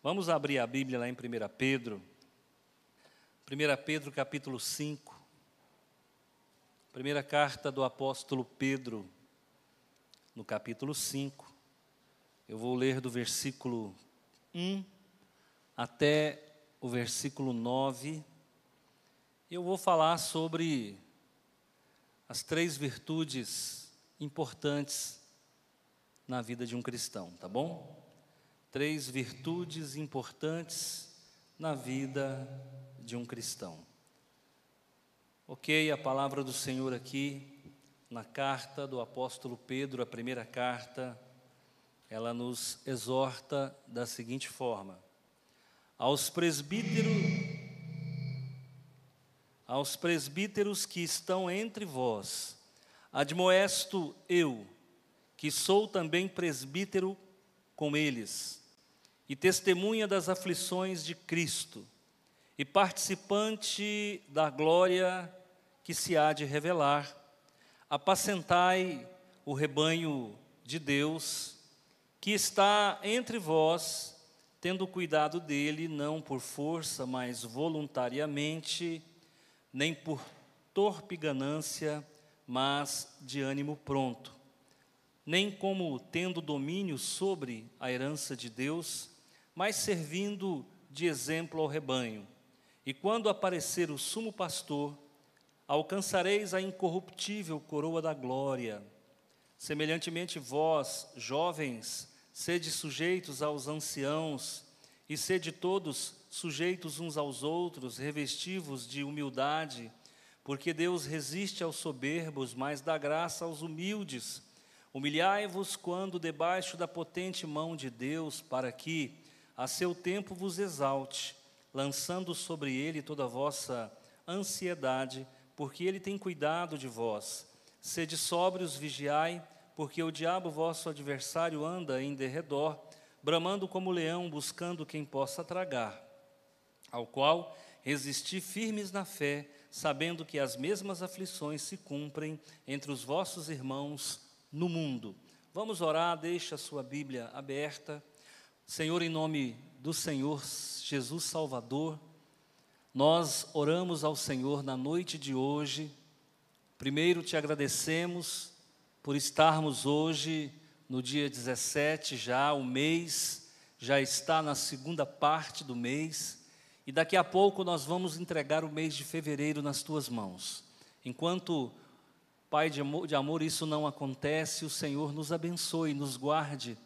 Vamos abrir a Bíblia lá em 1 Pedro. 1 Pedro capítulo 5. Primeira carta do apóstolo Pedro, no capítulo 5. Eu vou ler do versículo 1 até o versículo 9. Eu vou falar sobre as três virtudes importantes na vida de um cristão, tá bom? Três virtudes importantes na vida de um cristão. Ok, a palavra do Senhor aqui, na carta do apóstolo Pedro, a primeira carta, ela nos exorta da seguinte forma: aos presbíteros, aos presbíteros que estão entre vós, admoesto eu, que sou também presbítero com eles, e testemunha das aflições de Cristo, e participante da glória que se há de revelar, apacentai o rebanho de Deus, que está entre vós, tendo cuidado dele, não por força, mas voluntariamente, nem por torpe ganância, mas de ânimo pronto, nem como tendo domínio sobre a herança de Deus, mas servindo de exemplo ao rebanho. E quando aparecer o sumo pastor, alcançareis a incorruptível coroa da glória. Semelhantemente, vós, jovens, sede sujeitos aos anciãos, e sede todos sujeitos uns aos outros, revestivos de humildade, porque Deus resiste aos soberbos, mas dá graça aos humildes. Humilhai-vos quando debaixo da potente mão de Deus, para que, a seu tempo, vos exalte, lançando sobre ele toda a vossa ansiedade, porque ele tem cuidado de vós. Sede sóbrios, vigiai, porque o diabo, vosso adversário, anda em derredor, bramando como leão, buscando quem possa tragar ao qual resisti firmes na fé, sabendo que as mesmas aflições se cumprem entre os vossos irmãos no mundo. Vamos orar, deixa a sua Bíblia aberta. Senhor, em nome do Senhor Jesus Salvador, nós oramos ao Senhor na noite de hoje. Primeiro te agradecemos por estarmos hoje no dia 17 já, o mês já está na segunda parte do mês. E daqui a pouco nós vamos entregar o mês de fevereiro nas tuas mãos. Enquanto, Pai de amor, de amor, isso não acontece, o Senhor nos abençoe, nos guarde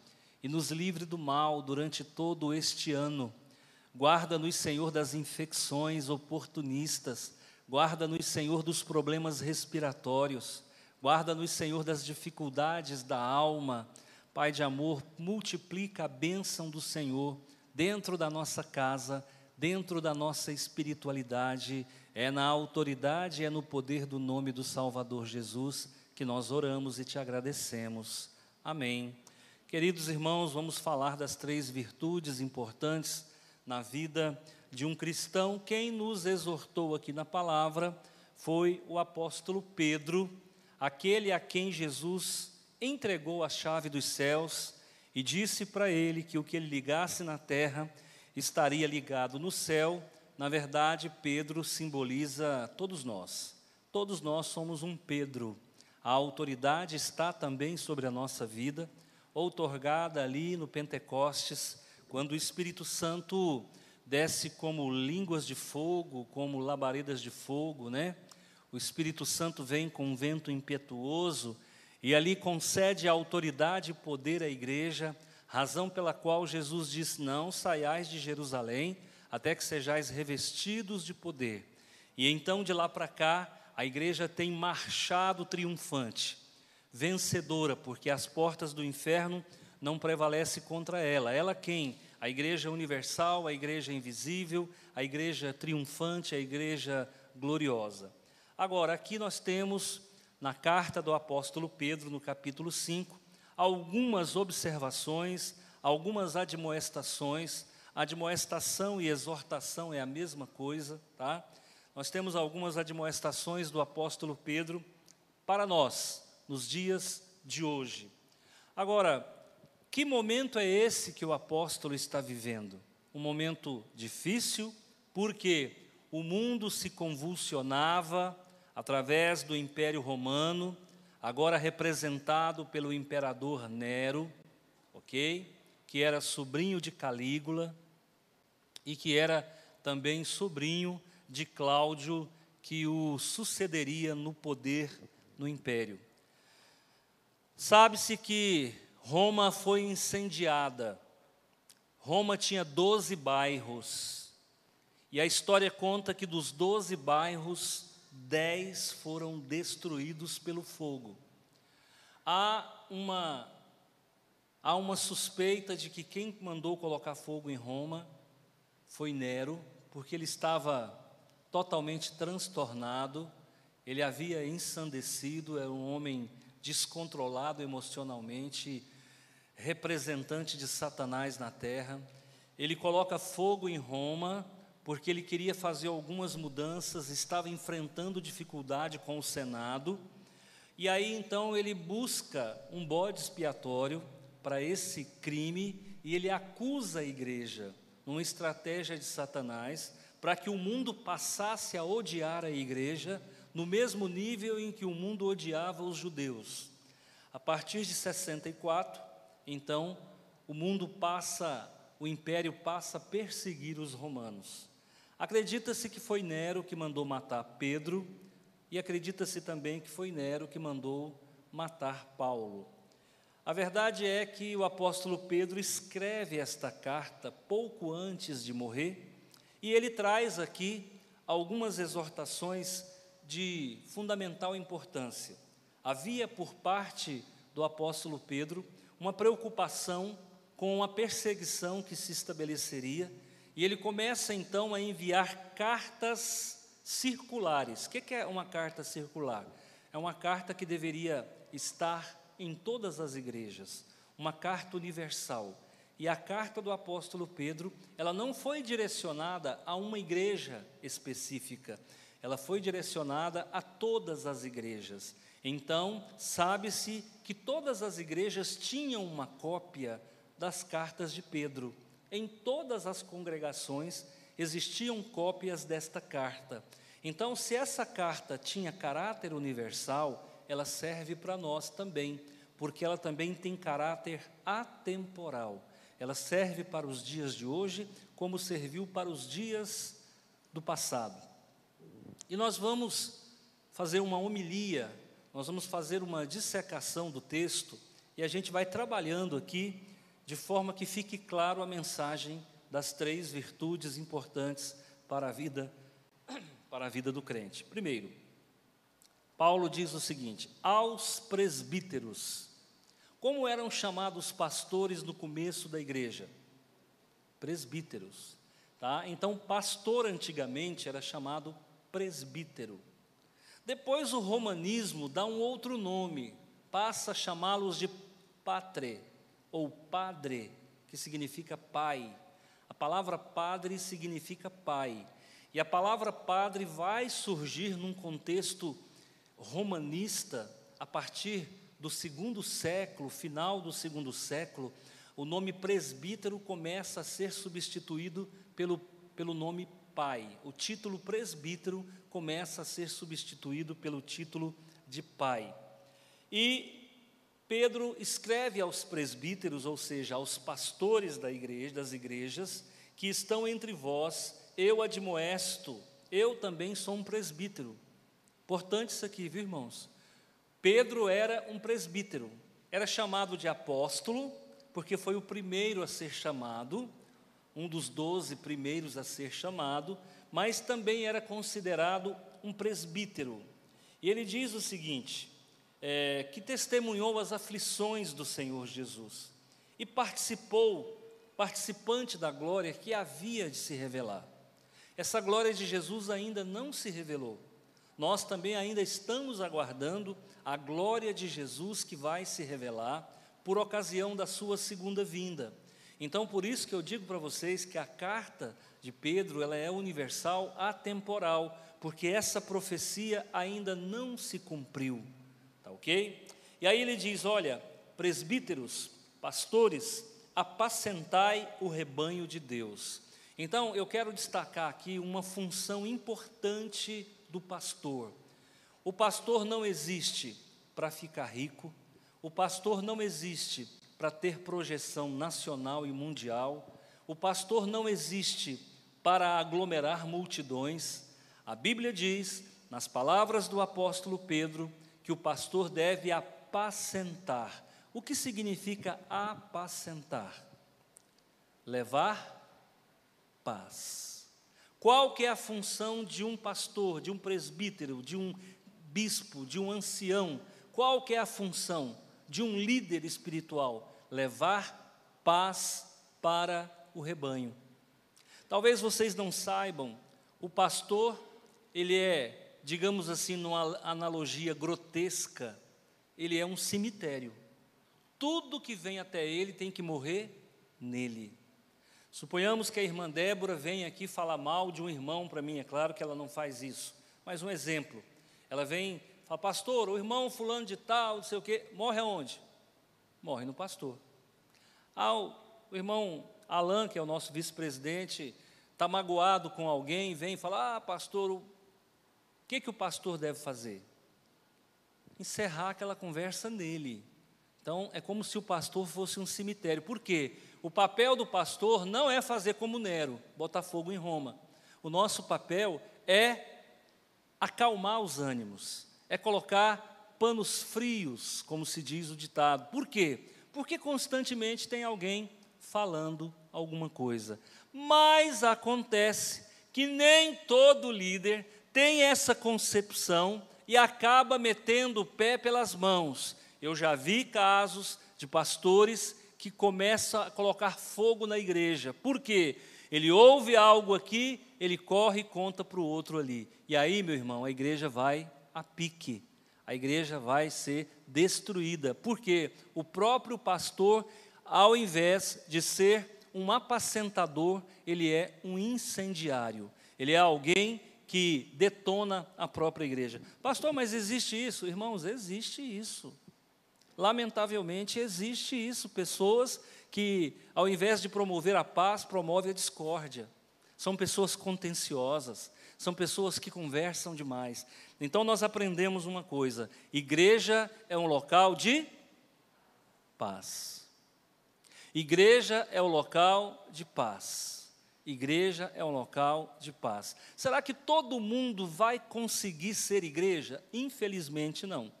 e nos livre do mal durante todo este ano. Guarda-nos, Senhor, das infecções oportunistas. Guarda-nos, Senhor, dos problemas respiratórios. Guarda-nos, Senhor, das dificuldades da alma. Pai de amor, multiplica a bênção do Senhor dentro da nossa casa dentro da nossa espiritualidade, é na autoridade, é no poder do nome do Salvador Jesus que nós oramos e te agradecemos. Amém. Queridos irmãos, vamos falar das três virtudes importantes na vida de um cristão. Quem nos exortou aqui na palavra foi o apóstolo Pedro, aquele a quem Jesus entregou a chave dos céus e disse para ele que o que ele ligasse na terra estaria ligado no céu, na verdade, Pedro simboliza todos nós. Todos nós somos um Pedro. A autoridade está também sobre a nossa vida, outorgada ali no Pentecostes, quando o Espírito Santo desce como línguas de fogo, como labaredas de fogo, né? O Espírito Santo vem com um vento impetuoso e ali concede autoridade e poder à igreja razão pela qual Jesus disse: Não saiais de Jerusalém até que sejais revestidos de poder. E então de lá para cá, a igreja tem marchado triunfante, vencedora, porque as portas do inferno não prevalecem contra ela. Ela quem? A igreja universal, a igreja invisível, a igreja triunfante, a igreja gloriosa. Agora, aqui nós temos na carta do apóstolo Pedro, no capítulo 5, algumas observações, algumas admoestações. Admoestação e exortação é a mesma coisa, tá? Nós temos algumas admoestações do apóstolo Pedro para nós, nos dias de hoje. Agora, que momento é esse que o apóstolo está vivendo? um momento difícil, porque o mundo se convulsionava através do Império Romano, agora representado pelo imperador Nero, ok? Que era sobrinho de Calígula e que era também sobrinho de Cláudio, que o sucederia no poder no império. Sabe-se que Roma foi incendiada. Roma tinha 12 bairros. E a história conta que dos 12 bairros, 10 foram destruídos pelo fogo. Há uma, há uma suspeita de que quem mandou colocar fogo em Roma foi Nero, porque ele estava totalmente transtornado, ele havia ensandecido, era um homem descontrolado emocionalmente, representante de Satanás na terra. Ele coloca fogo em Roma, porque ele queria fazer algumas mudanças, estava enfrentando dificuldade com o Senado. E aí então ele busca um bode expiatório para esse crime e ele acusa a igreja, numa estratégia de Satanás, para que o mundo passasse a odiar a igreja no mesmo nível em que o mundo odiava os judeus. A partir de 64, então, o mundo passa, o império passa a perseguir os romanos. Acredita-se que foi Nero que mandou matar Pedro, e acredita-se também que foi Nero que mandou matar Paulo. A verdade é que o apóstolo Pedro escreve esta carta pouco antes de morrer, e ele traz aqui algumas exortações de fundamental importância. Havia por parte do apóstolo Pedro uma preocupação com a perseguição que se estabeleceria, e ele começa então a enviar cartas circulares. O que é uma carta circular? É uma carta que deveria estar em todas as igrejas, uma carta universal. E a carta do apóstolo Pedro, ela não foi direcionada a uma igreja específica, ela foi direcionada a todas as igrejas. Então, sabe-se que todas as igrejas tinham uma cópia das cartas de Pedro. Em todas as congregações existiam cópias desta carta. Então, se essa carta tinha caráter universal, ela serve para nós também, porque ela também tem caráter atemporal. Ela serve para os dias de hoje, como serviu para os dias do passado. E nós vamos fazer uma homilia, nós vamos fazer uma dissecação do texto e a gente vai trabalhando aqui de forma que fique claro a mensagem das três virtudes importantes para a vida para a vida do crente. Primeiro, Paulo diz o seguinte: aos presbíteros. Como eram chamados pastores no começo da igreja? Presbíteros, tá? Então, pastor antigamente era chamado presbítero. Depois o romanismo dá um outro nome, passa a chamá-los de patre ou padre, que significa pai. A palavra padre significa pai. E a palavra padre vai surgir num contexto romanista a partir do segundo século, final do segundo século, o nome presbítero começa a ser substituído pelo, pelo nome pai. O título presbítero começa a ser substituído pelo título de pai. E Pedro escreve aos presbíteros, ou seja, aos pastores da igreja, das igrejas, que estão entre vós, eu admoesto, eu também sou um presbítero. Importante isso aqui, viu, irmãos? Pedro era um presbítero, era chamado de apóstolo, porque foi o primeiro a ser chamado, um dos doze primeiros a ser chamado, mas também era considerado um presbítero. E ele diz o seguinte: é, que testemunhou as aflições do Senhor Jesus e participou, participante da glória que havia de se revelar. Essa glória de Jesus ainda não se revelou. Nós também ainda estamos aguardando a glória de Jesus que vai se revelar por ocasião da sua segunda vinda. Então, por isso que eu digo para vocês que a carta de Pedro, ela é universal, atemporal, porque essa profecia ainda não se cumpriu. Tá OK? E aí ele diz, olha, presbíteros, pastores, apacentai o rebanho de Deus. Então, eu quero destacar aqui uma função importante do pastor. O pastor não existe para ficar rico, o pastor não existe para ter projeção nacional e mundial, o pastor não existe para aglomerar multidões. A Bíblia diz, nas palavras do apóstolo Pedro, que o pastor deve apacentar. O que significa apacentar? Levar paz. Qual que é a função de um pastor, de um presbítero, de um bispo, de um ancião? Qual que é a função de um líder espiritual? Levar paz para o rebanho. Talvez vocês não saibam, o pastor, ele é, digamos assim, numa analogia grotesca, ele é um cemitério. Tudo que vem até ele tem que morrer nele. Suponhamos que a irmã Débora venha aqui falar mal de um irmão para mim, é claro que ela não faz isso, mas um exemplo. Ela vem, fala, pastor, o irmão fulano de tal, não sei o quê, morre aonde? Morre no pastor. Ah, o, o irmão Alan, que é o nosso vice-presidente, está magoado com alguém, vem e fala, ah, pastor, o que, que o pastor deve fazer? Encerrar aquela conversa nele. Então, é como se o pastor fosse um cemitério. Por quê? O papel do pastor não é fazer como Nero, botar fogo em Roma. O nosso papel é acalmar os ânimos, é colocar panos frios, como se diz o ditado. Por quê? Porque constantemente tem alguém falando alguma coisa. Mas acontece que nem todo líder tem essa concepção e acaba metendo o pé pelas mãos eu já vi casos de pastores que começam a colocar fogo na igreja. Por quê? Ele ouve algo aqui, ele corre e conta para o outro ali. E aí, meu irmão, a igreja vai a pique. A igreja vai ser destruída. Porque o próprio pastor, ao invés de ser um apacentador, ele é um incendiário. Ele é alguém que detona a própria igreja. Pastor, mas existe isso? Irmãos, existe isso. Lamentavelmente existe isso, pessoas que, ao invés de promover a paz, promovem a discórdia. São pessoas contenciosas, são pessoas que conversam demais. Então nós aprendemos uma coisa: igreja é um local de paz. Igreja é o local de paz. Igreja é um local de paz. Será que todo mundo vai conseguir ser igreja? Infelizmente não.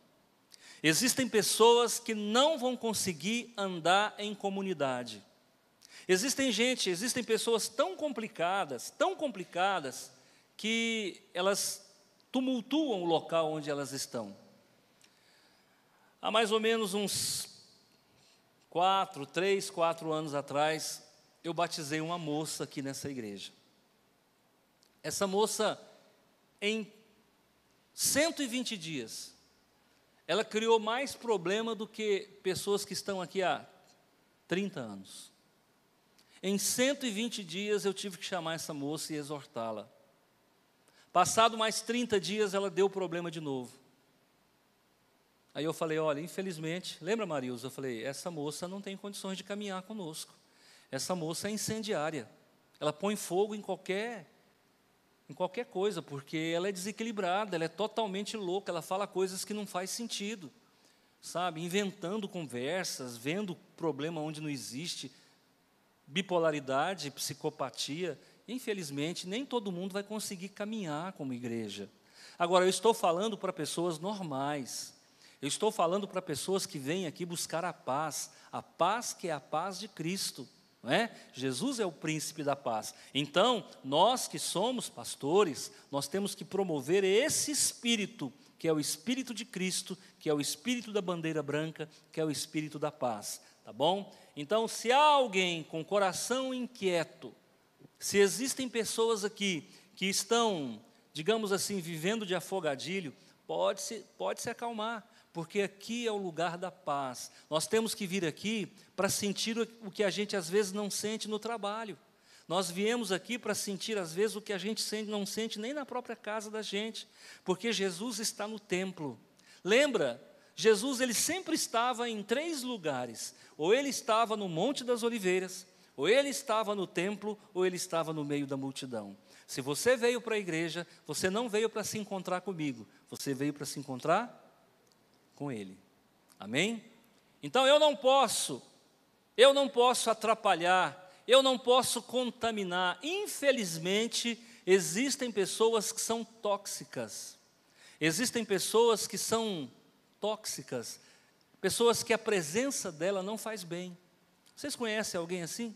Existem pessoas que não vão conseguir andar em comunidade. Existem gente, existem pessoas tão complicadas, tão complicadas, que elas tumultuam o local onde elas estão. Há mais ou menos uns quatro, três, quatro anos atrás, eu batizei uma moça aqui nessa igreja. Essa moça, em 120 dias, ela criou mais problema do que pessoas que estão aqui há 30 anos. Em 120 dias eu tive que chamar essa moça e exortá-la. Passado mais 30 dias ela deu problema de novo. Aí eu falei: olha, infelizmente, lembra Marilza? Eu falei: essa moça não tem condições de caminhar conosco. Essa moça é incendiária. Ela põe fogo em qualquer em qualquer coisa, porque ela é desequilibrada, ela é totalmente louca, ela fala coisas que não faz sentido, sabe? Inventando conversas, vendo problema onde não existe, bipolaridade, psicopatia. Infelizmente, nem todo mundo vai conseguir caminhar como igreja. Agora, eu estou falando para pessoas normais. Eu estou falando para pessoas que vêm aqui buscar a paz, a paz que é a paz de Cristo é? Jesus é o príncipe da paz. Então, nós que somos pastores, nós temos que promover esse espírito, que é o espírito de Cristo, que é o espírito da bandeira branca, que é o espírito da paz, tá bom? Então, se há alguém com coração inquieto, se existem pessoas aqui que estão, digamos assim, vivendo de afogadilho, pode se, pode se acalmar porque aqui é o lugar da paz. Nós temos que vir aqui para sentir o que a gente às vezes não sente no trabalho. Nós viemos aqui para sentir às vezes o que a gente sente, não sente nem na própria casa da gente, porque Jesus está no templo. Lembra Jesus ele sempre estava em três lugares. Ou ele estava no Monte das Oliveiras, ou ele estava no templo, ou ele estava no meio da multidão. Se você veio para a igreja, você não veio para se encontrar comigo, você veio para se encontrar com ele. Amém? Então eu não posso, eu não posso atrapalhar, eu não posso contaminar. Infelizmente, existem pessoas que são tóxicas. Existem pessoas que são tóxicas, pessoas que a presença dela não faz bem. Vocês conhecem alguém assim?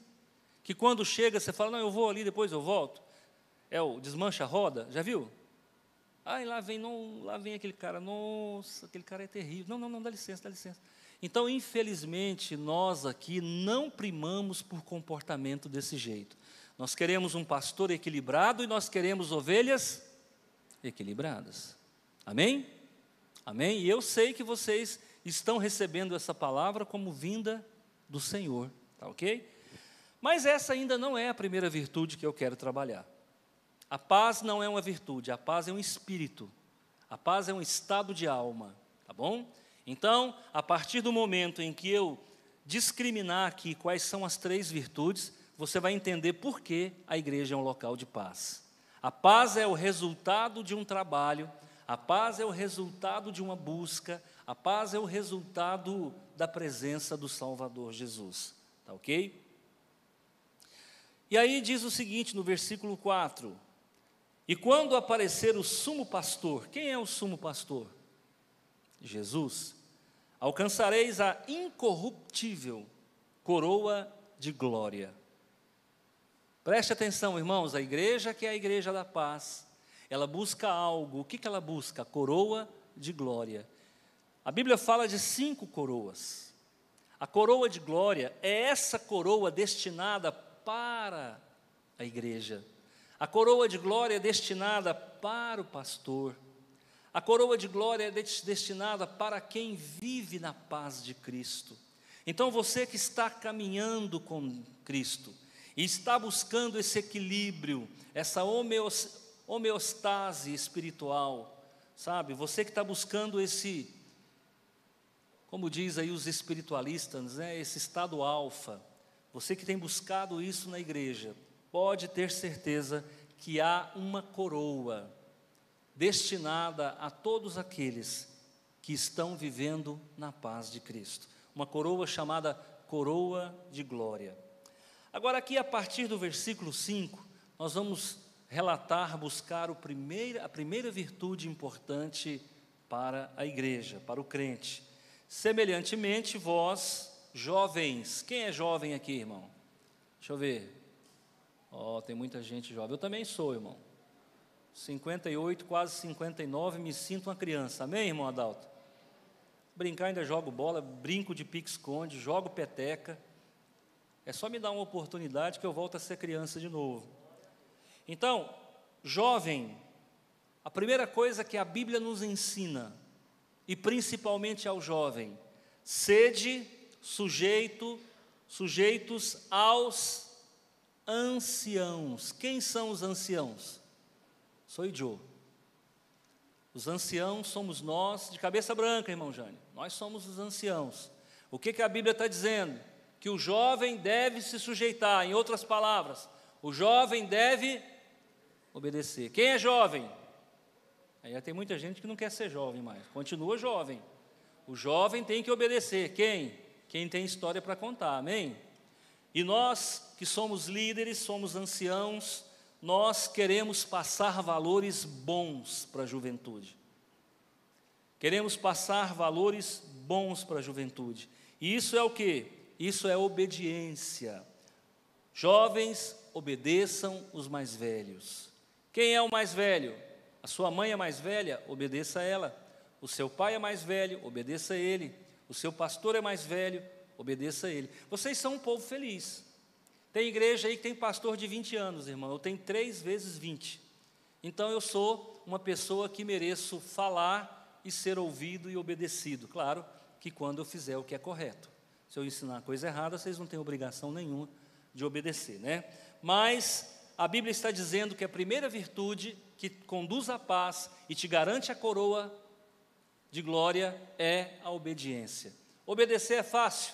Que quando chega você fala, não, eu vou ali, depois eu volto. É o desmancha a roda, já viu? Ai, lá vem, não, lá vem aquele cara, nossa, aquele cara é terrível. Não, não, não, dá licença, dá licença. Então, infelizmente, nós aqui não primamos por comportamento desse jeito. Nós queremos um pastor equilibrado e nós queremos ovelhas equilibradas. Amém? Amém? E eu sei que vocês estão recebendo essa palavra como vinda do Senhor, tá ok? Mas essa ainda não é a primeira virtude que eu quero trabalhar. A paz não é uma virtude, a paz é um espírito. A paz é um estado de alma, tá bom? Então, a partir do momento em que eu discriminar aqui quais são as três virtudes, você vai entender por que a igreja é um local de paz. A paz é o resultado de um trabalho, a paz é o resultado de uma busca, a paz é o resultado da presença do Salvador Jesus. Tá ok? E aí diz o seguinte no versículo 4: e quando aparecer o sumo pastor, quem é o sumo pastor? Jesus. Alcançareis a incorruptível coroa de glória. Preste atenção, irmãos, a igreja que é a igreja da paz, ela busca algo. O que, que ela busca? Coroa de glória. A Bíblia fala de cinco coroas. A coroa de glória é essa coroa destinada para a igreja. A coroa de glória é destinada para o pastor. A coroa de glória é destinada para quem vive na paz de Cristo. Então você que está caminhando com Cristo e está buscando esse equilíbrio, essa homeostase espiritual, sabe? Você que está buscando esse, como diz aí os espiritualistas, né? esse estado alfa, você que tem buscado isso na igreja, pode ter certeza que há uma coroa destinada a todos aqueles que estão vivendo na paz de Cristo. Uma coroa chamada coroa de glória. Agora, aqui a partir do versículo 5, nós vamos relatar, buscar primeiro, a primeira virtude importante para a igreja, para o crente. Semelhantemente, vós, jovens, quem é jovem aqui, irmão? Deixa eu ver. Ó, oh, tem muita gente jovem. Eu também sou, irmão. 58, quase 59, me sinto uma criança. Amém, irmão Adalto? Brincar ainda jogo bola, brinco de pique-esconde, jogo peteca. É só me dar uma oportunidade que eu volto a ser criança de novo. Então, jovem, a primeira coisa que a Bíblia nos ensina, e principalmente ao jovem, sede sujeito, sujeitos aos anciãos. Quem são os anciãos? Sou Joe. Os anciãos somos nós, de cabeça branca, irmão Jânio. Nós somos os anciãos. O que, que a Bíblia está dizendo? Que o jovem deve se sujeitar, em outras palavras, o jovem deve obedecer. Quem é jovem? Aí tem muita gente que não quer ser jovem mais, continua jovem. O jovem tem que obedecer. Quem? Quem tem história para contar, amém? E nós que somos líderes, somos anciãos, nós queremos passar valores bons para a juventude. Queremos passar valores bons para a juventude. E isso é o que? Isso é obediência. Jovens, obedeçam os mais velhos. Quem é o mais velho? A sua mãe é mais velha? Obedeça a ela. O seu pai é mais velho? Obedeça a ele. O seu pastor é mais velho? Obedeça a ele. Vocês são um povo feliz. Tem igreja aí que tem pastor de 20 anos, irmão. Eu tenho três vezes 20. Então eu sou uma pessoa que mereço falar e ser ouvido e obedecido. Claro que quando eu fizer o que é correto. Se eu ensinar coisa errada, vocês não têm obrigação nenhuma de obedecer, né? Mas a Bíblia está dizendo que a primeira virtude que conduz à paz e te garante a coroa de glória é a obediência. Obedecer é fácil.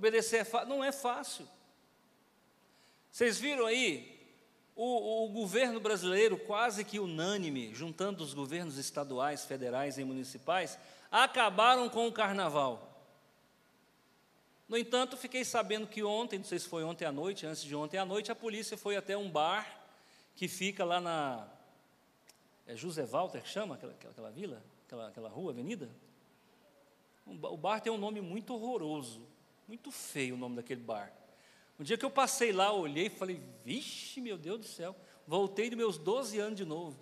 Obedecer é. Não é fácil. Vocês viram aí o, o, governo brasileiro, quase que unânime, juntando os governos estaduais, federais e municipais, acabaram com o carnaval. No entanto, fiquei sabendo que ontem, não sei se foi ontem à noite, antes de ontem à noite, a polícia foi até um bar que fica lá na. É José Walter que chama aquela, aquela, aquela vila? Aquela, aquela rua, avenida? O bar tem um nome muito horroroso, muito feio o nome daquele bar. Um dia que eu passei lá, olhei e falei, vixe, meu Deus do céu, voltei dos meus 12 anos de novo.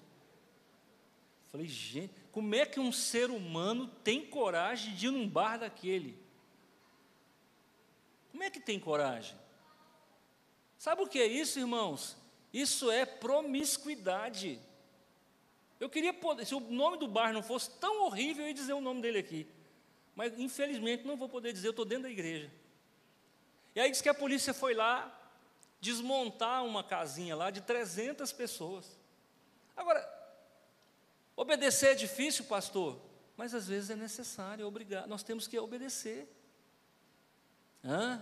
Falei, gente, como é que um ser humano tem coragem de ir num bar daquele? Como é que tem coragem? Sabe o que é isso, irmãos? Isso é promiscuidade. Eu queria poder, se o nome do bar não fosse tão horrível, eu ia dizer o nome dele aqui. Mas infelizmente não vou poder dizer, eu estou dentro da igreja. E aí diz que a polícia foi lá desmontar uma casinha lá de 300 pessoas. Agora, obedecer é difícil, pastor, mas às vezes é necessário, é obrigado, nós temos que obedecer. Hã?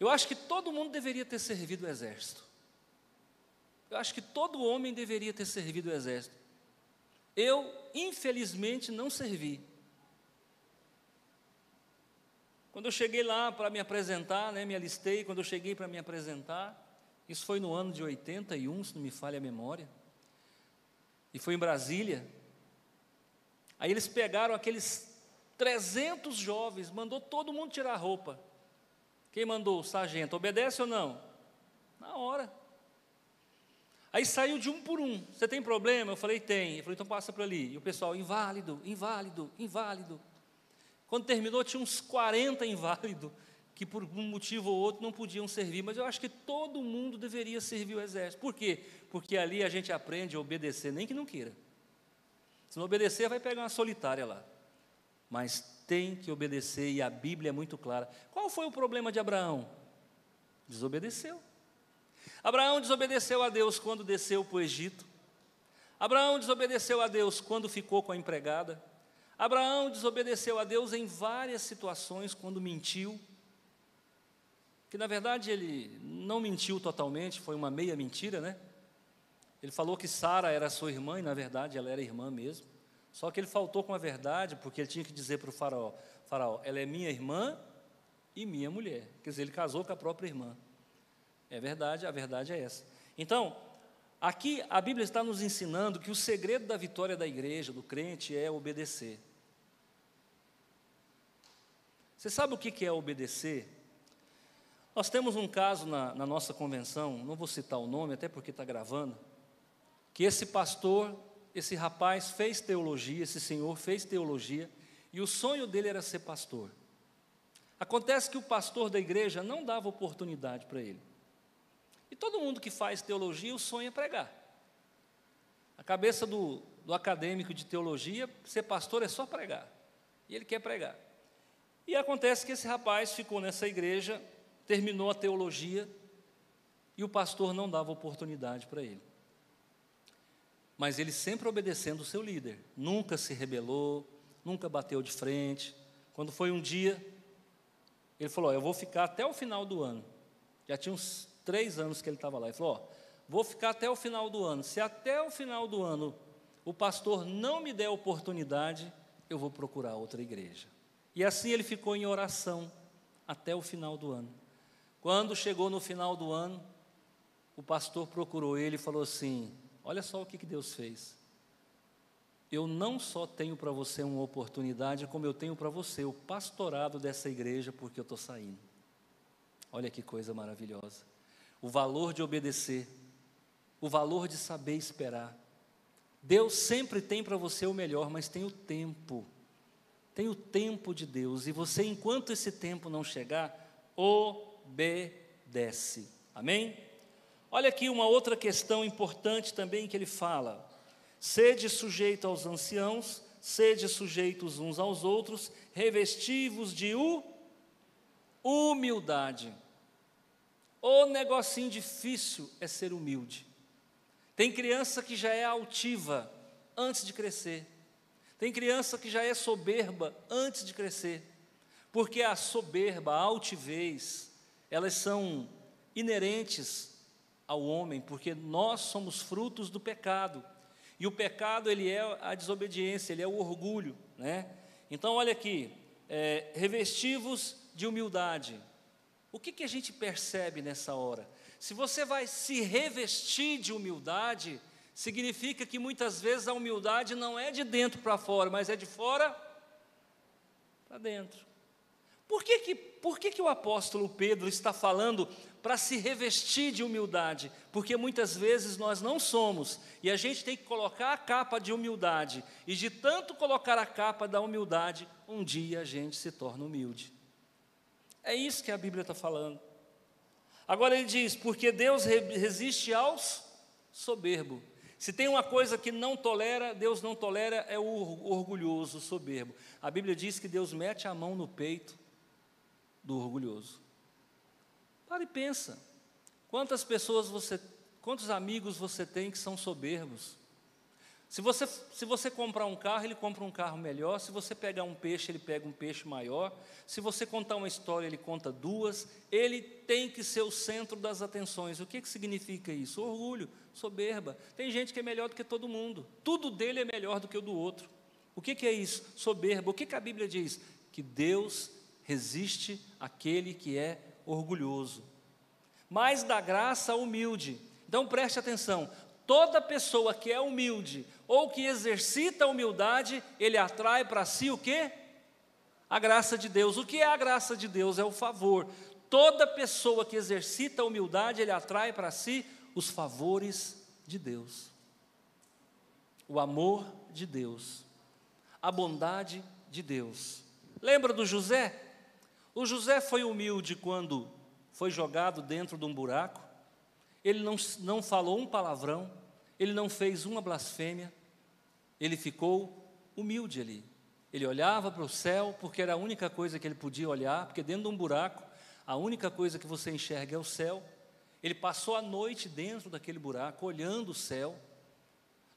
Eu acho que todo mundo deveria ter servido o exército. Eu acho que todo homem deveria ter servido o exército. Eu, infelizmente, não servi. Quando eu cheguei lá para me apresentar, né, me alistei, quando eu cheguei para me apresentar, isso foi no ano de 81, se não me falha a memória, e foi em Brasília. Aí eles pegaram aqueles 300 jovens, mandou todo mundo tirar a roupa. Quem mandou? O sargento. Obedece ou não? Na hora. Aí saiu de um por um. Você tem problema? Eu falei, tem. Ele falou, então passa por ali. E o pessoal, inválido, inválido, inválido. Quando terminou, tinha uns 40 inválidos que por um motivo ou outro não podiam servir, mas eu acho que todo mundo deveria servir o exército. Por quê? Porque ali a gente aprende a obedecer, nem que não queira. Se não obedecer, vai pegar uma solitária lá. Mas tem que obedecer, e a Bíblia é muito clara. Qual foi o problema de Abraão? Desobedeceu. Abraão desobedeceu a Deus quando desceu para o Egito. Abraão desobedeceu a Deus quando ficou com a empregada. Abraão desobedeceu a Deus em várias situações quando mentiu, que na verdade ele não mentiu totalmente, foi uma meia mentira, né? Ele falou que Sara era sua irmã e na verdade ela era irmã mesmo. Só que ele faltou com a verdade, porque ele tinha que dizer para o faraó: Faraó, ela é minha irmã e minha mulher. Quer dizer, ele casou com a própria irmã. É verdade, a verdade é essa. Então, aqui a Bíblia está nos ensinando que o segredo da vitória da igreja, do crente, é obedecer. Você sabe o que é obedecer? Nós temos um caso na, na nossa convenção, não vou citar o nome, até porque está gravando, que esse pastor, esse rapaz fez teologia, esse senhor fez teologia, e o sonho dele era ser pastor. Acontece que o pastor da igreja não dava oportunidade para ele. E todo mundo que faz teologia, o sonho é pregar. A cabeça do, do acadêmico de teologia, ser pastor é só pregar. E ele quer pregar. E acontece que esse rapaz ficou nessa igreja, terminou a teologia, e o pastor não dava oportunidade para ele. Mas ele sempre obedecendo o seu líder, nunca se rebelou, nunca bateu de frente. Quando foi um dia, ele falou: Eu vou ficar até o final do ano. Já tinha uns três anos que ele estava lá. Ele falou: ó, Vou ficar até o final do ano. Se até o final do ano o pastor não me der oportunidade, eu vou procurar outra igreja. E assim ele ficou em oração até o final do ano. Quando chegou no final do ano, o pastor procurou ele e falou assim: Olha só o que, que Deus fez. Eu não só tenho para você uma oportunidade, como eu tenho para você o pastorado dessa igreja, porque eu estou saindo. Olha que coisa maravilhosa. O valor de obedecer, o valor de saber esperar. Deus sempre tem para você o melhor, mas tem o tempo tem o tempo de Deus e você, enquanto esse tempo não chegar, obedece. Amém? Olha aqui uma outra questão importante também que ele fala: sede sujeito aos anciãos, sede sujeitos uns aos outros, revestivos de humildade. O negocinho difícil é ser humilde. Tem criança que já é altiva antes de crescer. Tem criança que já é soberba antes de crescer, porque a soberba, a altivez, elas são inerentes ao homem, porque nós somos frutos do pecado. E o pecado, ele é a desobediência, ele é o orgulho, né? Então, olha aqui, é, revestivos de humildade. O que, que a gente percebe nessa hora? Se você vai se revestir de humildade, significa que muitas vezes a humildade não é de dentro para fora, mas é de fora para dentro. Por que, que, por que, que o apóstolo Pedro está falando para se revestir de humildade? Porque muitas vezes nós não somos, e a gente tem que colocar a capa de humildade, e de tanto colocar a capa da humildade, um dia a gente se torna humilde. É isso que a Bíblia está falando. Agora ele diz: porque Deus resiste aos soberbo. Se tem uma coisa que não tolera, Deus não tolera, é o orgulhoso, o soberbo. A Bíblia diz que Deus mete a mão no peito do orgulhoso. Pare e pensa. Quantas pessoas você, quantos amigos você tem que são soberbos? Se você, se você comprar um carro, ele compra um carro melhor. Se você pegar um peixe, ele pega um peixe maior. Se você contar uma história, ele conta duas. Ele tem que ser o centro das atenções. O que, que significa isso? Orgulho, soberba. Tem gente que é melhor do que todo mundo. Tudo dele é melhor do que o do outro. O que, que é isso? Soberba. O que, que a Bíblia diz? Que Deus resiste àquele que é orgulhoso. Mas dá graça humilde. Então preste atenção: toda pessoa que é humilde ou que exercita a humildade, ele atrai para si o quê? A graça de Deus. O que é a graça de Deus? É o favor. Toda pessoa que exercita a humildade, ele atrai para si os favores de Deus. O amor de Deus. A bondade de Deus. Lembra do José? O José foi humilde quando foi jogado dentro de um buraco, ele não, não falou um palavrão, ele não fez uma blasfêmia, ele ficou humilde ali. Ele olhava para o céu, porque era a única coisa que ele podia olhar, porque dentro de um buraco, a única coisa que você enxerga é o céu. Ele passou a noite dentro daquele buraco, olhando o céu.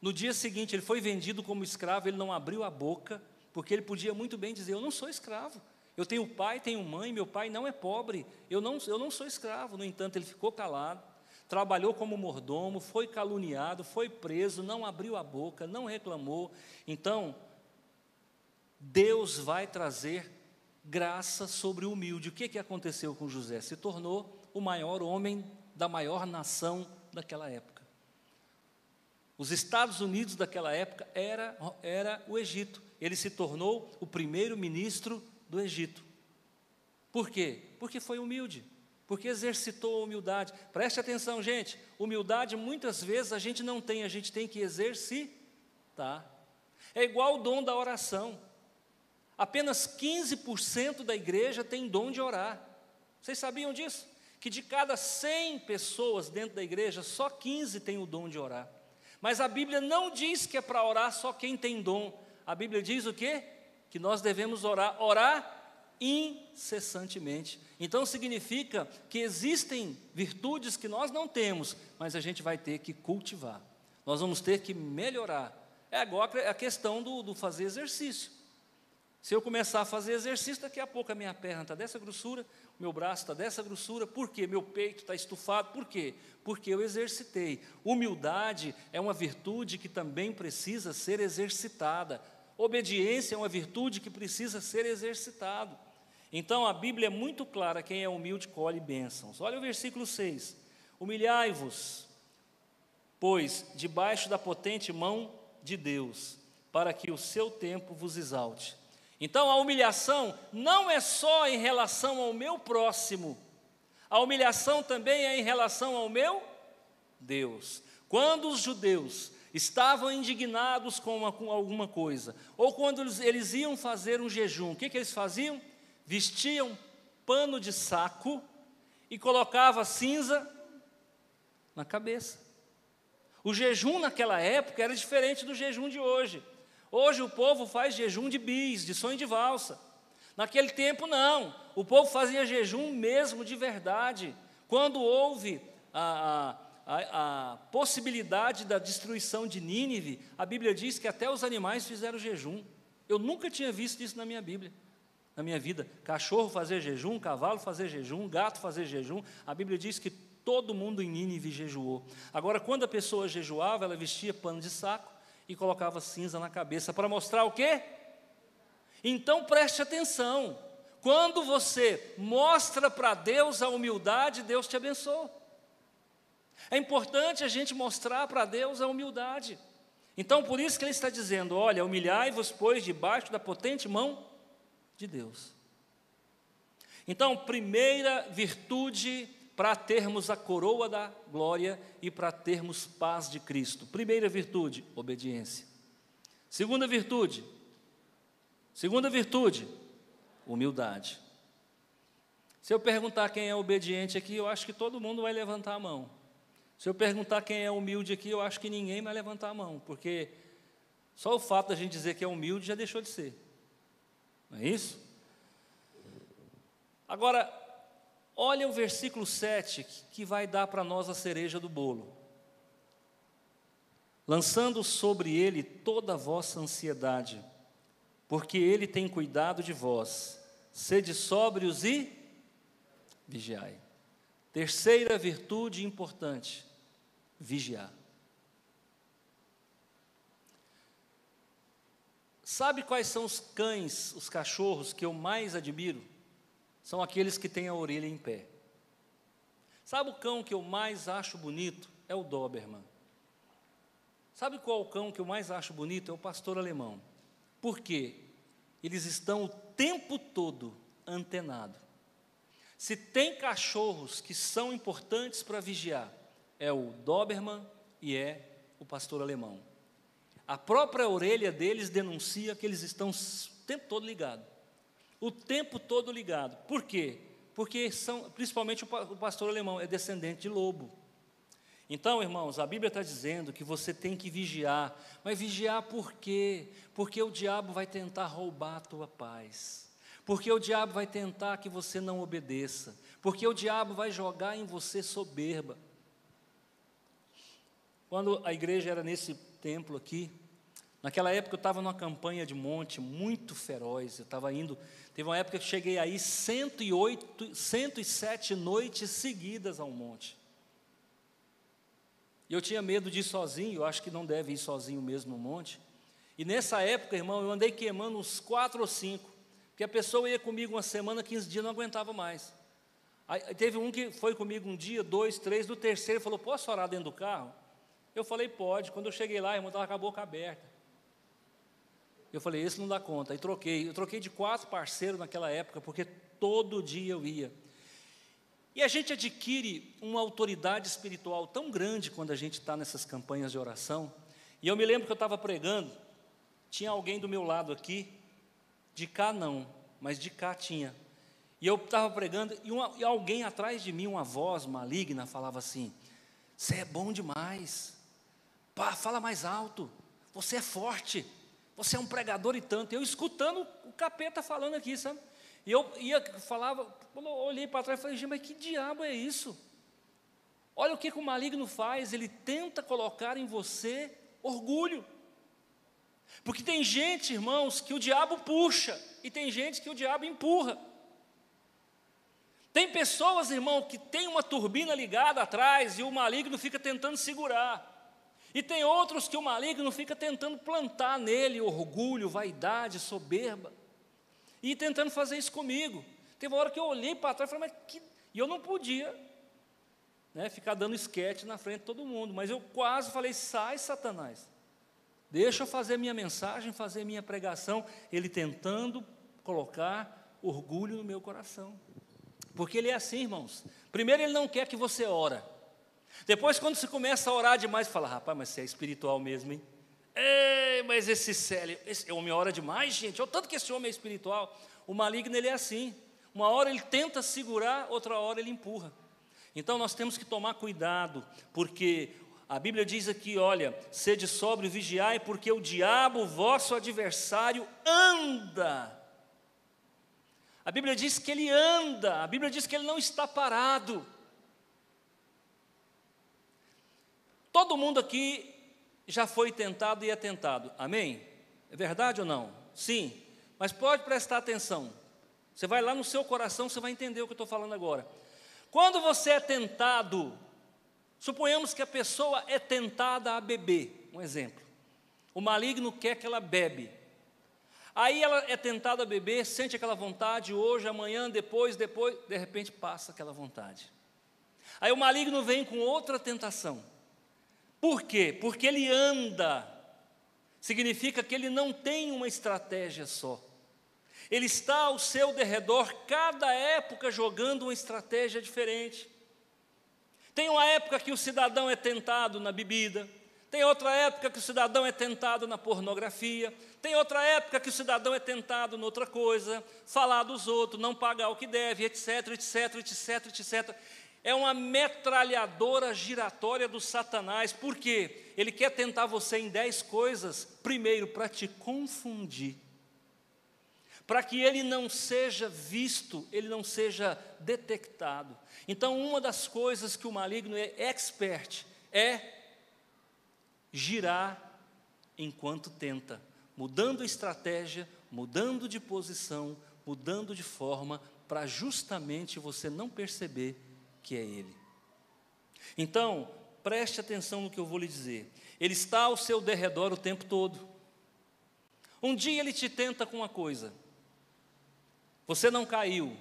No dia seguinte, ele foi vendido como escravo, ele não abriu a boca, porque ele podia muito bem dizer: Eu não sou escravo. Eu tenho pai, tenho mãe, meu pai não é pobre, eu não, eu não sou escravo. No entanto, ele ficou calado, trabalhou como mordomo, foi caluniado, foi preso, não abriu a boca, não reclamou. Então, Deus vai trazer graça sobre o humilde. O que, que aconteceu com José? Se tornou o maior homem da maior nação daquela época. Os Estados Unidos daquela época era, era o Egito. Ele se tornou o primeiro ministro do Egito. Por quê? Porque foi humilde porque exercitou a humildade. Preste atenção, gente. Humildade muitas vezes a gente não tem, a gente tem que exercitar. É igual o dom da oração. Apenas 15% da igreja tem dom de orar. Vocês sabiam disso? Que de cada 100 pessoas dentro da igreja, só 15 tem o dom de orar. Mas a Bíblia não diz que é para orar só quem tem dom. A Bíblia diz o quê? Que nós devemos orar, orar incessantemente. Então significa que existem virtudes que nós não temos, mas a gente vai ter que cultivar. Nós vamos ter que melhorar. É agora a questão do, do fazer exercício. Se eu começar a fazer exercício, daqui a pouco a minha perna está dessa grossura, o meu braço está dessa grossura, por quê? Meu peito está estufado, por quê? Porque eu exercitei. Humildade é uma virtude que também precisa ser exercitada. Obediência é uma virtude que precisa ser exercitado. Então a Bíblia é muito clara: quem é humilde colhe bênçãos. Olha o versículo 6: Humilhai-vos, pois, debaixo da potente mão de Deus, para que o seu tempo vos exalte. Então a humilhação não é só em relação ao meu próximo, a humilhação também é em relação ao meu Deus. Quando os judeus estavam indignados com, uma, com alguma coisa, ou quando eles, eles, iam fazer um jejum, o que, que eles faziam? vestia um pano de saco e colocava cinza na cabeça. O jejum naquela época era diferente do jejum de hoje. Hoje o povo faz jejum de bis, de sonho de valsa. Naquele tempo, não. O povo fazia jejum mesmo de verdade. Quando houve a, a, a, possibilidade da destruição de Nínive, a Bíblia diz que até os animais fizeram jejum. Eu nunca tinha visto isso na minha Bíblia, na minha vida. Cachorro fazer jejum, cavalo fazer jejum, gato fazer jejum. A Bíblia diz que todo mundo em Nínive jejuou. Agora, quando a pessoa jejuava, ela vestia pano de saco e colocava cinza na cabeça para mostrar o quê? Então preste atenção. Quando você mostra para Deus a humildade, Deus te abençoa. É importante a gente mostrar para Deus a humildade. Então, por isso que ele está dizendo: olha, humilhai-vos, pois, debaixo da potente mão de Deus. Então, primeira virtude para termos a coroa da glória e para termos paz de Cristo. Primeira virtude, obediência. Segunda virtude, segunda virtude, humildade. Se eu perguntar quem é obediente aqui, eu acho que todo mundo vai levantar a mão. Se eu perguntar quem é humilde aqui, eu acho que ninguém vai levantar a mão, porque só o fato da gente dizer que é humilde já deixou de ser. Não é isso? Agora, olha o versículo 7 que vai dar para nós a cereja do bolo. Lançando sobre ele toda a vossa ansiedade, porque ele tem cuidado de vós. Sede sóbrios e vigiai. Terceira virtude importante: vigiar. Sabe quais são os cães, os cachorros que eu mais admiro? São aqueles que têm a orelha em pé. Sabe o cão que eu mais acho bonito? É o Doberman. Sabe qual cão que eu mais acho bonito? É o pastor alemão. Por quê? Eles estão o tempo todo antenados. Se tem cachorros que são importantes para vigiar, é o Doberman e é o pastor alemão. A própria orelha deles denuncia que eles estão o tempo todo ligados. O tempo todo ligado. Por quê? Porque são, principalmente o pastor alemão é descendente de lobo. Então, irmãos, a Bíblia está dizendo que você tem que vigiar. Mas vigiar por quê? Porque o diabo vai tentar roubar a tua paz. Porque o diabo vai tentar que você não obedeça. Porque o diabo vai jogar em você soberba. Quando a igreja era nesse templo aqui, naquela época eu estava numa campanha de monte muito feroz. Eu estava indo. Teve uma época que eu cheguei aí 108, 107 noites seguidas ao monte. E eu tinha medo de ir sozinho, eu acho que não deve ir sozinho mesmo no monte. E nessa época, irmão, eu andei queimando uns quatro ou cinco. Porque a pessoa ia comigo uma semana, 15 dias, não aguentava mais. Aí, teve um que foi comigo um dia, dois, três, do terceiro falou: Posso orar dentro do carro? Eu falei: Pode. Quando eu cheguei lá, irmão, estava com a boca aberta. Eu falei: Esse não dá conta. Aí troquei. Eu troquei de quatro parceiros naquela época, porque todo dia eu ia. E a gente adquire uma autoridade espiritual tão grande quando a gente está nessas campanhas de oração. E eu me lembro que eu estava pregando, tinha alguém do meu lado aqui, de cá não, mas de cá tinha. E eu estava pregando, e, uma, e alguém atrás de mim, uma voz maligna, falava assim: Você é bom demais, Pá, fala mais alto, você é forte, você é um pregador e tanto. Eu escutando o capeta falando aqui, sabe? E eu ia, falava, olhei para trás, falei, gente, mas que diabo é isso? Olha o que, que o maligno faz, ele tenta colocar em você orgulho. Porque tem gente, irmãos, que o diabo puxa, e tem gente que o diabo empurra. Tem pessoas, irmão, que tem uma turbina ligada atrás e o maligno fica tentando segurar. E tem outros que o maligno fica tentando plantar nele orgulho, vaidade, soberba e tentando fazer isso comigo. Teve uma hora que eu olhei para trás e falei, mas que. E eu não podia né, ficar dando esquete na frente de todo mundo, mas eu quase falei: sai, Satanás. Deixa eu fazer minha mensagem, fazer minha pregação. Ele tentando colocar orgulho no meu coração. Porque ele é assim, irmãos. Primeiro, ele não quer que você ora. Depois, quando você começa a orar demais, fala: rapaz, mas você é espiritual mesmo, hein? Ei, mas esse Célio, esse homem ora demais, gente. Olha o tanto que esse homem é espiritual. O maligno, ele é assim. Uma hora ele tenta segurar, outra hora ele empurra. Então nós temos que tomar cuidado, porque a Bíblia diz aqui: olha, sede sóbrio, vigiai, porque o diabo, vosso adversário, anda. A Bíblia diz que ele anda, a Bíblia diz que ele não está parado. Todo mundo aqui já foi tentado e é tentado, amém? É verdade ou não? Sim, mas pode prestar atenção. Você vai lá no seu coração, você vai entender o que eu estou falando agora. Quando você é tentado, suponhamos que a pessoa é tentada a beber, um exemplo. O maligno quer que ela bebe. Aí ela é tentada a beber, sente aquela vontade, hoje, amanhã, depois, depois, de repente passa aquela vontade. Aí o maligno vem com outra tentação. Por quê? Porque ele anda. Significa que ele não tem uma estratégia só. Ele está ao seu derredor, cada época jogando uma estratégia diferente. Tem uma época que o cidadão é tentado na bebida, tem outra época que o cidadão é tentado na pornografia, tem outra época que o cidadão é tentado noutra coisa, falar dos outros, não pagar o que deve, etc, etc, etc, etc. É uma metralhadora giratória do Satanás, por quê? Ele quer tentar você em dez coisas, primeiro, para te confundir para que ele não seja visto, ele não seja detectado. Então, uma das coisas que o maligno é expert é girar enquanto tenta, mudando estratégia, mudando de posição, mudando de forma, para justamente você não perceber que é ele. Então, preste atenção no que eu vou lhe dizer. Ele está ao seu derredor o tempo todo. Um dia ele te tenta com uma coisa, você não caiu.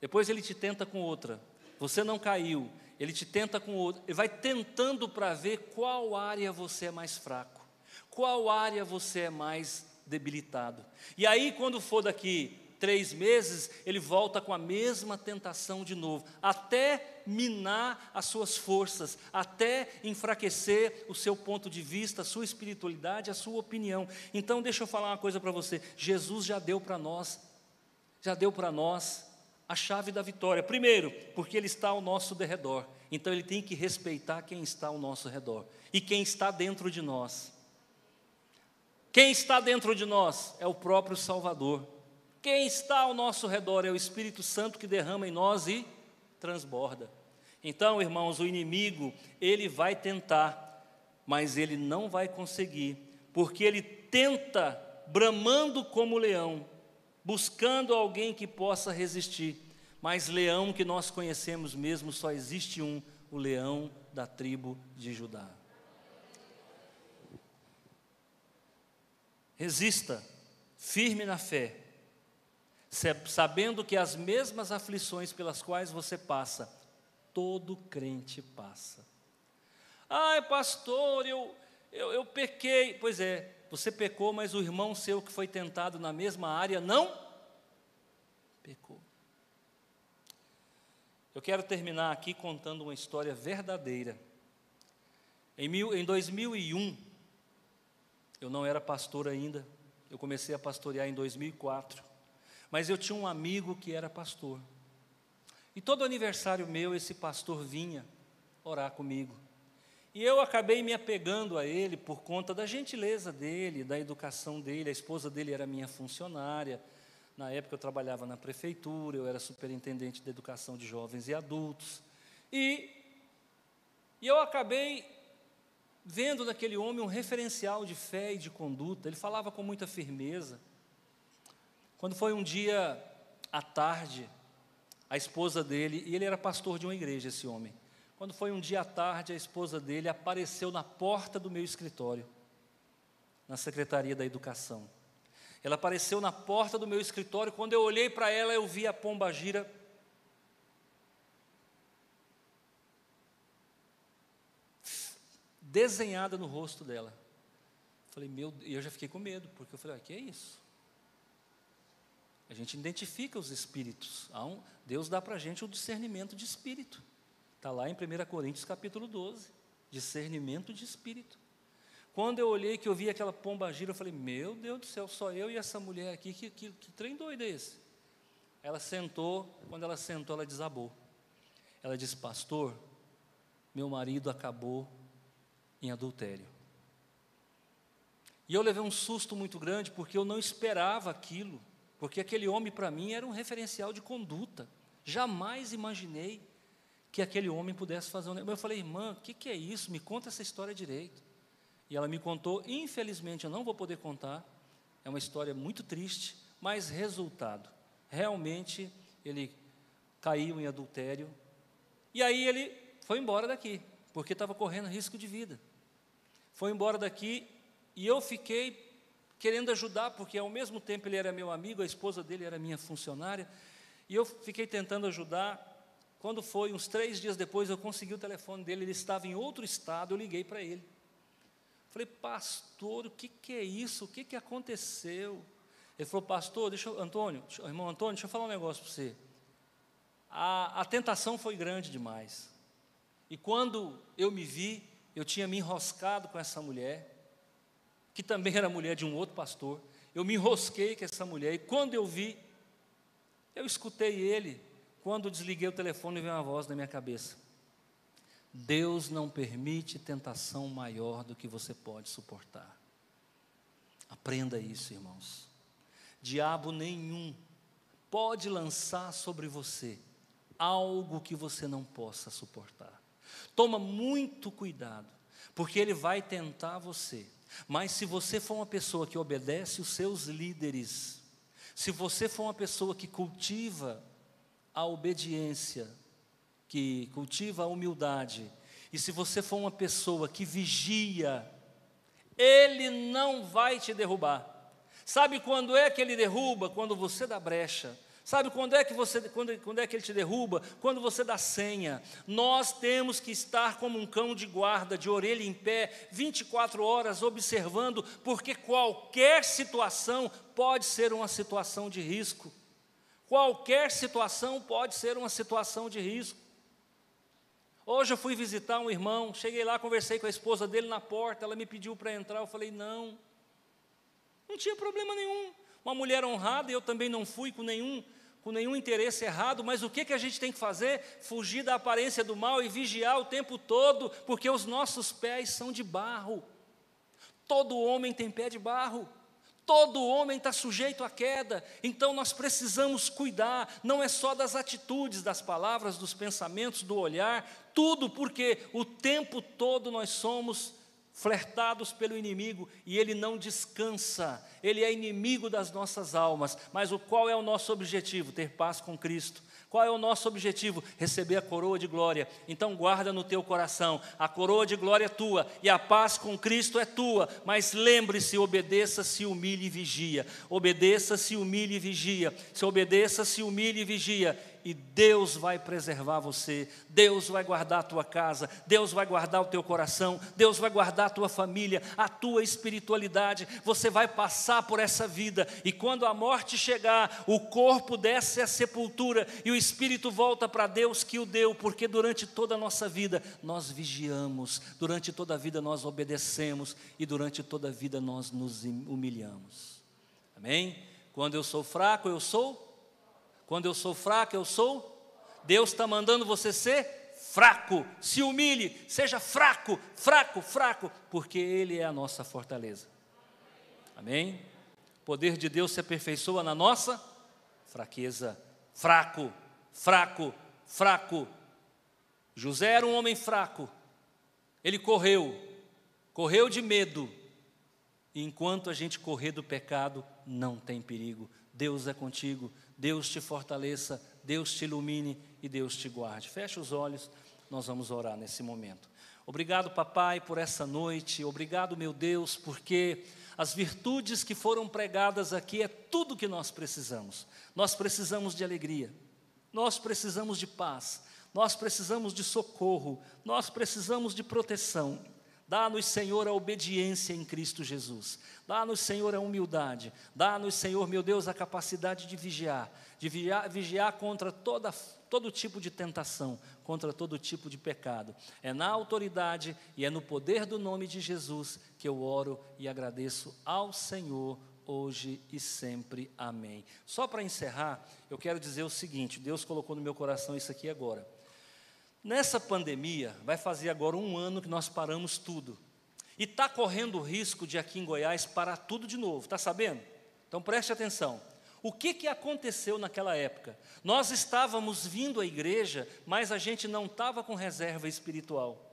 Depois ele te tenta com outra. Você não caiu. Ele te tenta com outra. Ele vai tentando para ver qual área você é mais fraco. Qual área você é mais debilitado. E aí, quando for daqui três meses, ele volta com a mesma tentação de novo, até minar as suas forças, até enfraquecer o seu ponto de vista, a sua espiritualidade, a sua opinião. Então, deixa eu falar uma coisa para você: Jesus já deu para nós já deu para nós a chave da vitória. Primeiro, porque Ele está ao nosso derredor. Então Ele tem que respeitar quem está ao nosso redor e quem está dentro de nós. Quem está dentro de nós é o próprio Salvador. Quem está ao nosso redor é o Espírito Santo que derrama em nós e transborda. Então, irmãos, o inimigo, ele vai tentar, mas ele não vai conseguir, porque ele tenta bramando como leão, buscando alguém que possa resistir. Mas leão que nós conhecemos mesmo, só existe um, o leão da tribo de Judá. Resista, firme na fé, sabendo que as mesmas aflições pelas quais você passa, todo crente passa. Ai, pastor, eu, eu, eu pequei. Pois é, você pecou, mas o irmão seu que foi tentado na mesma área não pecou. Eu quero terminar aqui contando uma história verdadeira. Em, mil, em 2001, eu não era pastor ainda, eu comecei a pastorear em 2004, mas eu tinha um amigo que era pastor. E todo aniversário meu, esse pastor vinha orar comigo. E eu acabei me apegando a ele por conta da gentileza dele, da educação dele. A esposa dele era minha funcionária. Na época eu trabalhava na prefeitura, eu era superintendente de educação de jovens e adultos. E, e eu acabei vendo naquele homem um referencial de fé e de conduta. Ele falava com muita firmeza. Quando foi um dia à tarde, a esposa dele, e ele era pastor de uma igreja, esse homem. Quando foi um dia à tarde, a esposa dele apareceu na porta do meu escritório, na Secretaria da Educação. Ela apareceu na porta do meu escritório. Quando eu olhei para ela, eu vi a pomba gira desenhada no rosto dela. Falei, meu, e eu já fiquei com medo, porque eu falei, ah, que é isso? A gente identifica os espíritos. Deus dá para a gente o discernimento de espírito. Está lá em 1 Coríntios capítulo 12, discernimento de espírito. Quando eu olhei que eu vi aquela pomba gira, eu falei, meu Deus do céu, só eu e essa mulher aqui, que, que, que trem doido é esse? Ela sentou, quando ela sentou, ela desabou. Ela disse, pastor, meu marido acabou em adultério. E eu levei um susto muito grande, porque eu não esperava aquilo, porque aquele homem para mim era um referencial de conduta. Jamais imaginei que aquele homem pudesse fazer um negócio. Eu falei, irmã, o que, que é isso? Me conta essa história direito. E ela me contou, infelizmente eu não vou poder contar, é uma história muito triste, mas resultado. Realmente ele caiu em adultério. E aí ele foi embora daqui, porque estava correndo risco de vida. Foi embora daqui e eu fiquei querendo ajudar, porque ao mesmo tempo ele era meu amigo, a esposa dele era minha funcionária, e eu fiquei tentando ajudar. Quando foi, uns três dias depois, eu consegui o telefone dele, ele estava em outro estado, eu liguei para ele. Falei, pastor, o que, que é isso? O que, que aconteceu? Ele falou, pastor, deixa eu, Antônio, irmão Antônio, deixa eu falar um negócio para você. A, a tentação foi grande demais. E quando eu me vi, eu tinha me enroscado com essa mulher, que também era mulher de um outro pastor. Eu me enrosquei com essa mulher, e quando eu vi, eu escutei ele. Quando desliguei o telefone, veio uma voz na minha cabeça: Deus não permite tentação maior do que você pode suportar. Aprenda isso, irmãos. Diabo nenhum pode lançar sobre você algo que você não possa suportar. Toma muito cuidado, porque ele vai tentar você. Mas se você for uma pessoa que obedece os seus líderes, se você for uma pessoa que cultiva a obediência, que cultiva a humildade, e se você for uma pessoa que vigia, ele não vai te derrubar. Sabe quando é que ele derruba? Quando você dá brecha. Sabe quando é que você quando, quando é que ele te derruba? Quando você dá senha. Nós temos que estar como um cão de guarda, de orelha em pé, 24 horas observando, porque qualquer situação pode ser uma situação de risco. Qualquer situação pode ser uma situação de risco. Hoje eu fui visitar um irmão, cheguei lá, conversei com a esposa dele na porta, ela me pediu para entrar, eu falei: "Não". Não tinha problema nenhum. Uma mulher honrada, eu também não fui com nenhum com nenhum interesse errado, mas o que, que a gente tem que fazer? Fugir da aparência do mal e vigiar o tempo todo, porque os nossos pés são de barro. Todo homem tem pé de barro. Todo homem está sujeito à queda, então nós precisamos cuidar, não é só das atitudes, das palavras, dos pensamentos, do olhar, tudo porque o tempo todo nós somos flertados pelo inimigo e ele não descansa, ele é inimigo das nossas almas. Mas o qual é o nosso objetivo? Ter paz com Cristo. Qual é o nosso objetivo? Receber a coroa de glória. Então guarda no teu coração, a coroa de glória é tua e a paz com Cristo é tua. Mas lembre-se, obedeça, se humilhe e vigia. Obedeça, se humilhe e vigia. Se obedeça, se humilhe e vigia e Deus vai preservar você, Deus vai guardar a tua casa, Deus vai guardar o teu coração, Deus vai guardar a tua família, a tua espiritualidade. Você vai passar por essa vida e quando a morte chegar, o corpo desce à sepultura e o espírito volta para Deus que o deu, porque durante toda a nossa vida nós vigiamos, durante toda a vida nós obedecemos e durante toda a vida nós nos humilhamos. Amém? Quando eu sou fraco, eu sou quando eu sou fraco, eu sou. Deus está mandando você ser fraco. Se humilhe, seja fraco, fraco, fraco, porque Ele é a nossa fortaleza. Amém? O poder de Deus se aperfeiçoa na nossa fraqueza. Fraco, fraco, fraco. José era um homem fraco. Ele correu, correu de medo. E enquanto a gente correr do pecado, não tem perigo. Deus é contigo, Deus te fortaleça, Deus te ilumine e Deus te guarde. Feche os olhos, nós vamos orar nesse momento. Obrigado, papai, por essa noite. Obrigado, meu Deus, porque as virtudes que foram pregadas aqui é tudo que nós precisamos. Nós precisamos de alegria, nós precisamos de paz, nós precisamos de socorro, nós precisamos de proteção. Dá-nos, Senhor, a obediência em Cristo Jesus. Dá-nos, Senhor, a humildade. Dá-nos, Senhor, meu Deus, a capacidade de vigiar, de vigiar, vigiar contra toda, todo tipo de tentação, contra todo tipo de pecado. É na autoridade e é no poder do nome de Jesus que eu oro e agradeço ao Senhor hoje e sempre. Amém. Só para encerrar, eu quero dizer o seguinte: Deus colocou no meu coração isso aqui agora. Nessa pandemia, vai fazer agora um ano que nós paramos tudo. E está correndo o risco de aqui em Goiás parar tudo de novo, está sabendo? Então preste atenção. O que, que aconteceu naquela época? Nós estávamos vindo à igreja, mas a gente não estava com reserva espiritual.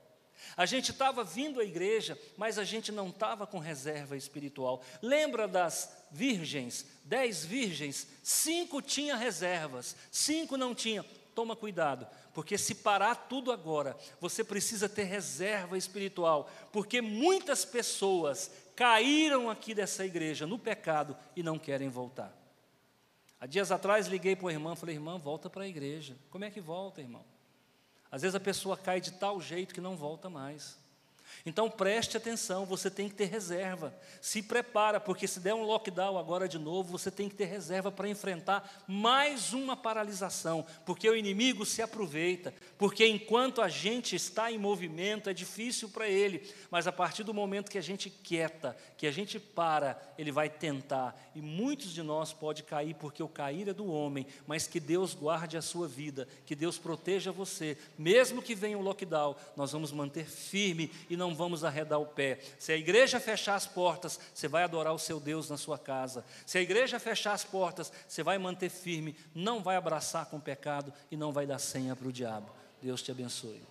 A gente estava vindo à igreja, mas a gente não estava com reserva espiritual. Lembra das virgens? Dez virgens, cinco tinha reservas, cinco não tinha. Toma cuidado, porque se parar tudo agora, você precisa ter reserva espiritual, porque muitas pessoas caíram aqui dessa igreja no pecado e não querem voltar. Há dias atrás liguei para o irmão, falei, irmã, volta para a igreja. Como é que volta, irmão? Às vezes a pessoa cai de tal jeito que não volta mais. Então preste atenção, você tem que ter reserva. Se prepara, porque se der um lockdown agora de novo, você tem que ter reserva para enfrentar mais uma paralisação, porque o inimigo se aproveita, porque enquanto a gente está em movimento é difícil para ele, mas a partir do momento que a gente quieta, que a gente para, ele vai tentar. E muitos de nós pode cair porque o cair é do homem, mas que Deus guarde a sua vida, que Deus proteja você, mesmo que venha o lockdown, nós vamos manter firme e não vamos arredar o pé. Se a igreja fechar as portas, você vai adorar o seu Deus na sua casa. Se a igreja fechar as portas, você vai manter firme, não vai abraçar com o pecado e não vai dar senha para o diabo. Deus te abençoe.